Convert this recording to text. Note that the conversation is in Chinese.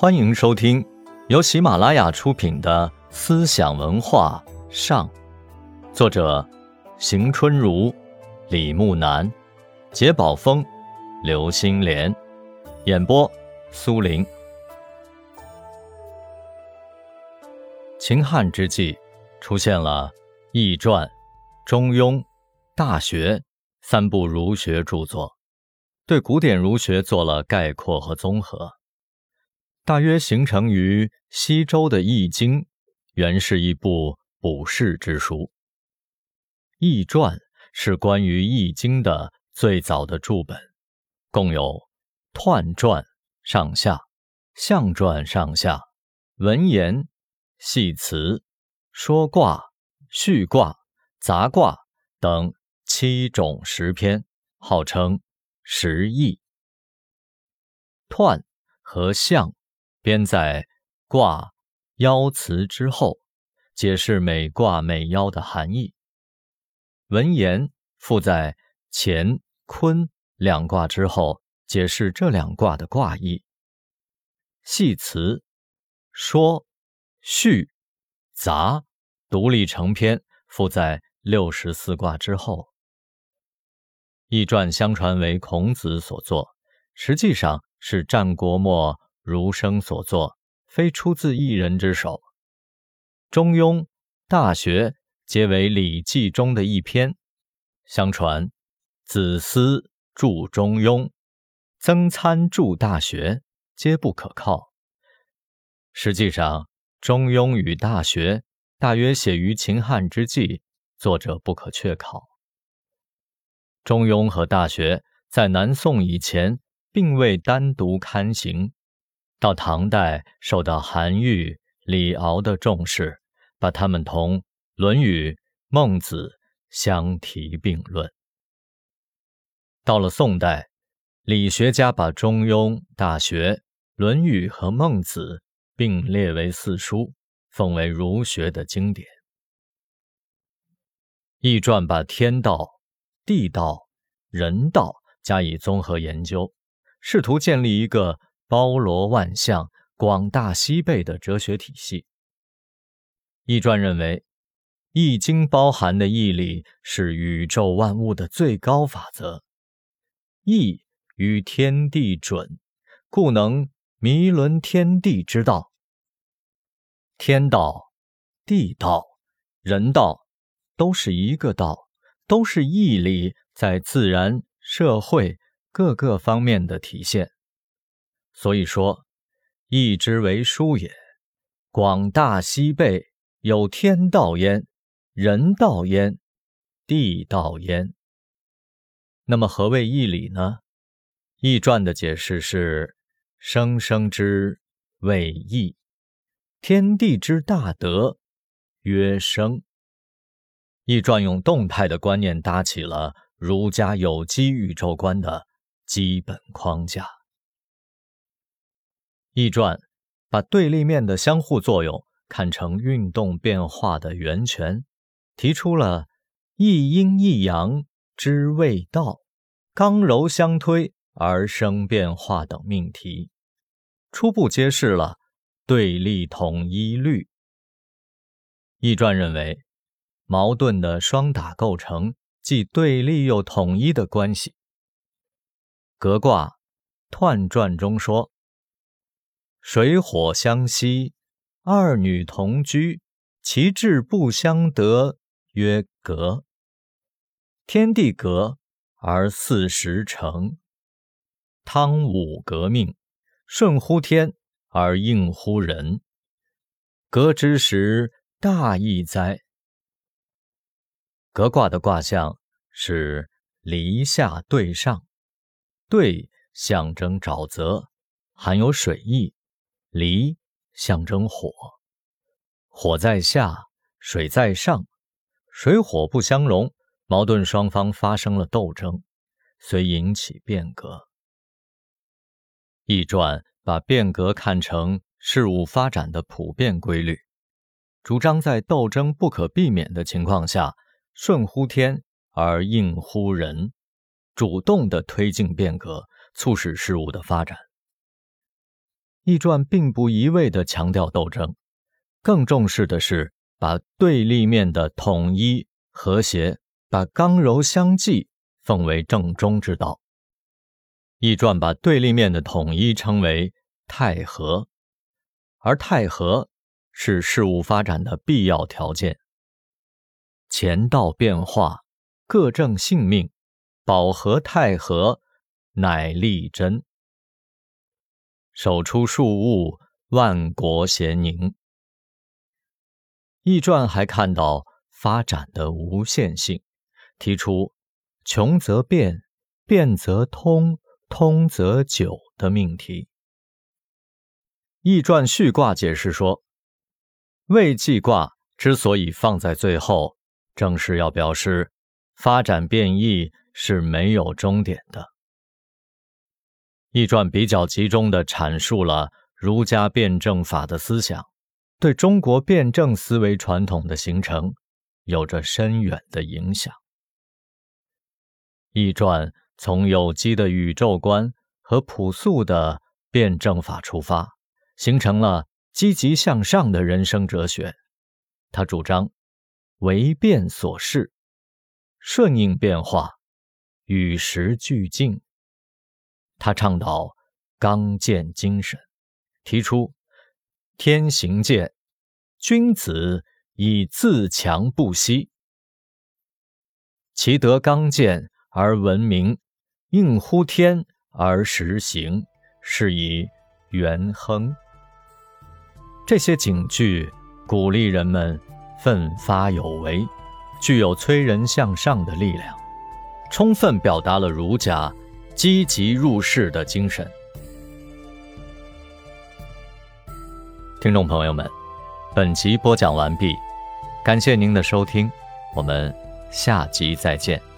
欢迎收听由喜马拉雅出品的《思想文化上》，作者邢春如、李木南、杰宝峰、刘星莲，演播苏林。秦汉之际，出现了《易传》《中庸》《大学》三部儒学著作，对古典儒学做了概括和综合。大约形成于西周的《易经》，原是一部卜筮之书。《易传》是关于《易经》的最早的注本，共有彖传上下、象传上下、文言、系辞、说卦、序卦、杂卦等七种十篇，号称十易。彖和象。编在卦爻辞之后，解释每卦每爻的含义。文言附在乾坤两卦之后，解释这两卦的卦意。系辞说序杂独立成篇，附在六十四卦之后。易传相传为孔子所作，实际上是战国末。儒生所作，非出自一人之手。《中庸》《大学》皆为《礼记》中的一篇。相传，子思著《中庸》，曾参著《大学》，皆不可靠。实际上，《中庸》与《大学》大约写于秦汉之际，作者不可确考。《中庸》和《大学》在南宋以前并未单独刊行。到唐代，受到韩愈、李敖的重视，把他们同《论语》《孟子》相提并论。到了宋代，理学家把《中庸》《大学》《论语》和《孟子》并列为四书，奉为儒学的经典。易传把天道、地道、人道加以综合研究，试图建立一个。包罗万象、广大西贝的哲学体系。易传认为，《易经》包含的义理是宇宙万物的最高法则，易与天地准，故能弥伦天地之道。天道、地道、人道，都是一个道，都是义理在自然、社会各个方面的体现。所以说，易之为书也，广大西贝有天道焉，人道焉，地道焉。那么何谓义理呢？易传的解释是：生生之谓义，天地之大德曰生。易传用动态的观念搭起了儒家有机宇宙观的基本框架。易传把对立面的相互作用看成运动变化的源泉，提出了一阴一阳之谓道，刚柔相推而生变化等命题，初步揭示了对立统一律。易传认为，矛盾的双打构成既对立又统一的关系。格卦彖传中说。水火相息，二女同居，其志不相得，曰隔。天地隔而四时成。汤武革命，顺乎天而应乎人。革之时，大义哉！革卦的卦象是离下对上，对象征沼泽，含有水意。离象征火，火在下，水在上，水火不相容，矛盾双方发生了斗争，遂引起变革。易传把变革看成事物发展的普遍规律，主张在斗争不可避免的情况下，顺乎天而应乎人，主动的推进变革，促使事物的发展。易传并不一味地强调斗争，更重视的是把对立面的统一和谐，把刚柔相济奉为正中之道。易传把对立面的统一称为太和，而太和是事物发展的必要条件。乾道变化，各正性命，保和太和，乃立真。手出数物，万国咸宁。易传还看到发展的无限性，提出穷则变，变则通。通则久的命题。易传序卦解释说，未济卦之所以放在最后，正是要表示发展变异是没有终点的。易传比较集中的阐述了儒家辩证法的思想，对中国辩证思维传统的形成有着深远的影响。易传。从有机的宇宙观和朴素的辩证法出发，形成了积极向上的人生哲学。他主张唯变所适，顺应变化，与时俱进。他倡导刚健精神，提出天行健，君子以自强不息，其德刚健而闻名。应乎天而实行，是以元亨。这些警句鼓励人们奋发有为，具有催人向上的力量，充分表达了儒家积极入世的精神。听众朋友们，本集播讲完毕，感谢您的收听，我们下集再见。